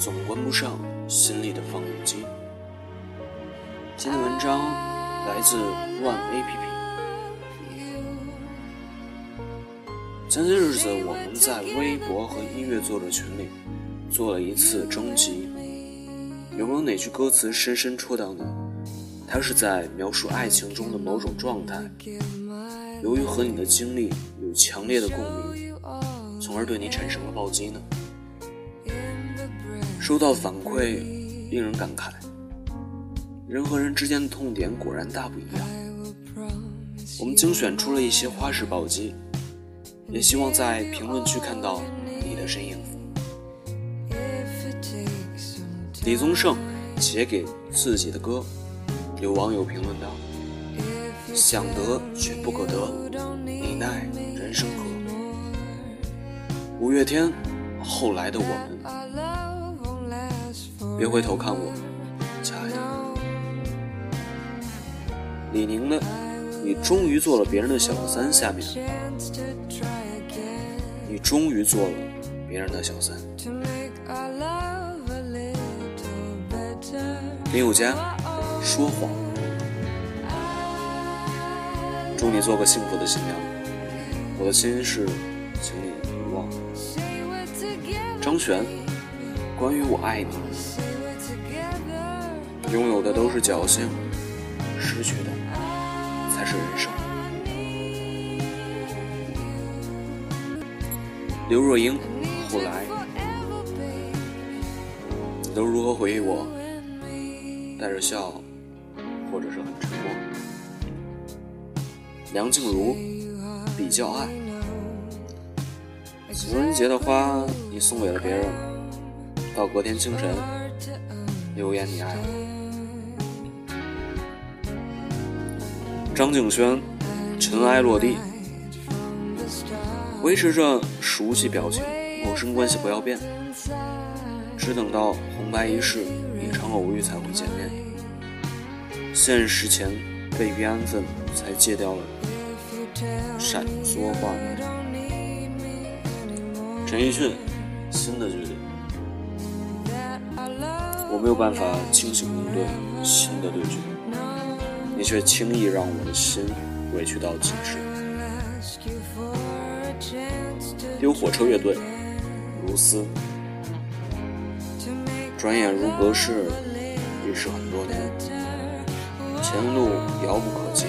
总关不上心里的放映机。今天的文章来自 Run APP。前些日子，我们在微博和音乐作者群里做了一次征集，有没有哪句歌词深深戳到你？它是在描述爱情中的某种状态，由于和你的经历有强烈的共鸣，从而对你产生了暴击呢？收到反馈，令人感慨。人和人之间的痛点果然大不一样。我们精选出了一些花式暴击，也希望在评论区看到你的身影。李宗盛写给自己的歌，有网友评论道：“想得却不可得，你奈人生何？”五月天，后来的我们。别回头看我，亲爱的。李宁的《你终于做了别人的小三》下面，你终于做了别人的小三。林宥嘉说谎，祝你做个幸福的新娘。我的心事，请你遗忘。张悬，关于我爱你。拥有的都是侥幸，失去的才是人生。刘若英，后来，你都如何回忆我？带着笑，或者是很沉默。梁静茹，比较爱。情人节的花，你送给了别人，到隔天清晨，留言你爱我。张敬轩，尘埃落地，维持着熟悉表情，陌生关系不要变，只等到红白仪式，一场偶遇才会见面。现实前未必安分，才戒掉了闪缩画面。陈奕迅，新的距离，我没有办法清醒应对新的对决。你却轻易让我的心委屈到极致。丢火车乐队，如斯。转眼如隔世，已是很多年。前路遥不可及，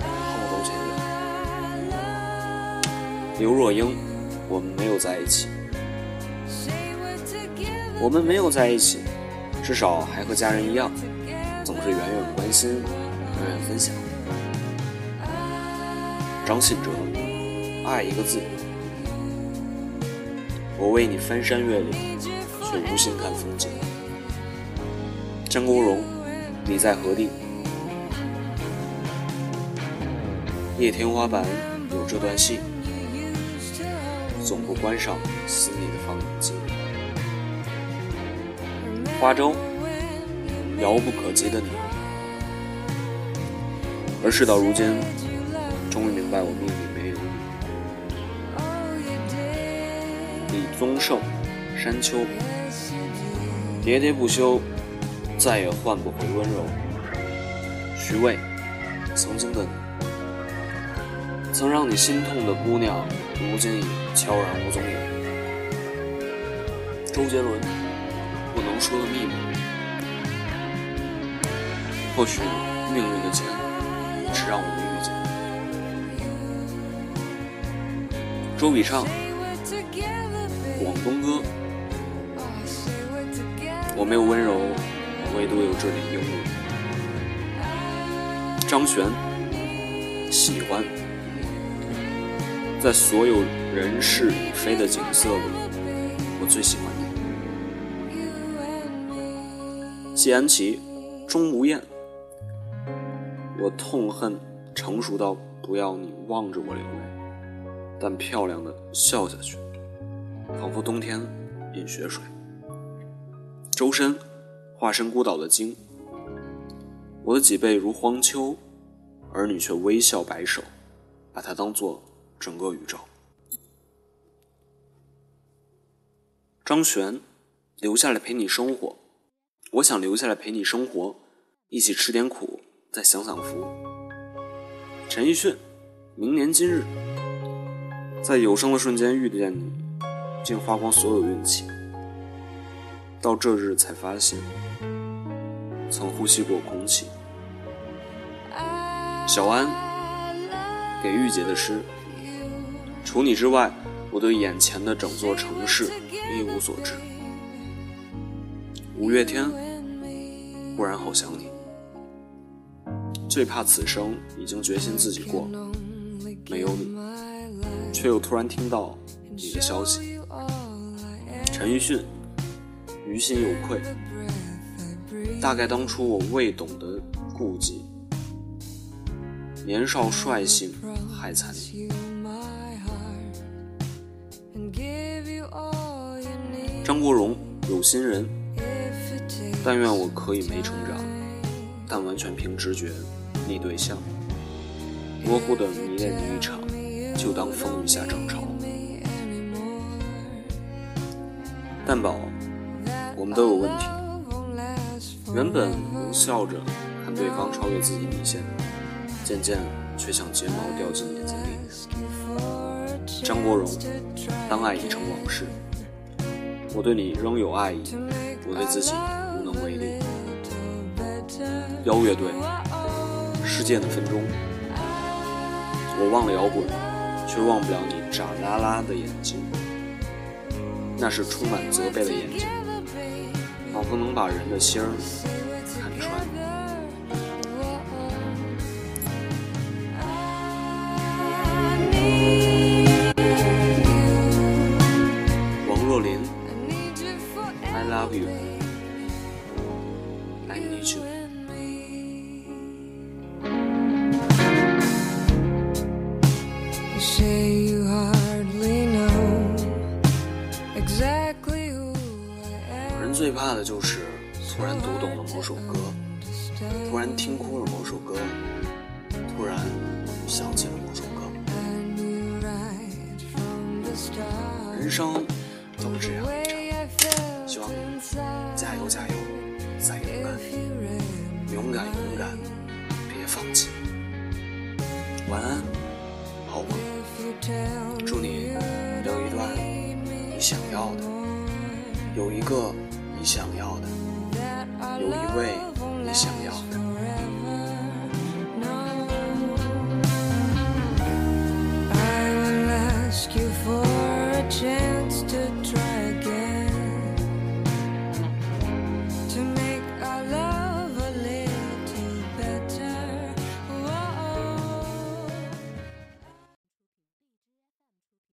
后都前远。刘若英，我们没有在一起。我们没有在一起，至少还和家人一样，总是远远关心。永远分享。张信哲，爱一个字。我为你翻山越岭，却无心看风景。张国荣，你在何地？夜天花板有这段戏，总不关上心里的放映机。花粥，遥不可及的你。而事到如今，终于明白我命里没有你。李宗盛，山丘，喋喋不休，再也换不回温柔。徐渭，曾经的你，曾让你心痛的姑娘，如今已悄然无踪影。周杰伦，不能说的秘密。或许命运的剑是让我们遇见。周笔畅，广东歌。我没有温柔，唯独有这点幽默。张悬，喜欢。在所有人事已非的景色里，我最喜欢你。谢安琪，钟无艳。我痛恨成熟到不要你望着我流泪，但漂亮的笑下去，仿佛冬天饮雪水。周深，化身孤岛的鲸。我的脊背如荒丘，而你却微笑摆手，把它当做整个宇宙。张悬，留下来陪你生活。我想留下来陪你生活，一起吃点苦。再享享福。陈奕迅，明年今日，在有生的瞬间遇见你，竟花光所有运气。到这日才发现，曾呼吸过空气。小安，给御姐的诗。除你之外，我对眼前的整座城市一无所知。五月天，忽然好想你。最怕此生已经决心自己过，没有你，却又突然听到你的消息。陈奕迅，于心有愧。大概当初我未懂得顾忌，年少率性害惨你。张国荣，有心人。但愿我可以没成长，但完全凭直觉。逆对象，模糊的迷恋你一场，就当风雨下涨潮。蛋宝，我们都有问题。原本能笑着看对方超越自己底线，渐渐却像睫毛掉进眼睛里。张国荣，当爱已成往事，我对你仍有爱意，我对自己无能为力。邀乐队。世界的分钟，我忘了摇滚，却忘不了你眨啦啦的眼睛。那是充满责备的眼睛，仿佛能把人的心儿看穿。王若琳，I love you，I need you。的就是突然读懂了某首歌，突然听哭了某首歌，突然想起了某首歌。人生总是这样一场，希望你加油加油，再勇敢，勇敢勇敢，别放弃。晚安，好梦。祝你有一段你想要的，有一个，有一位你想要的。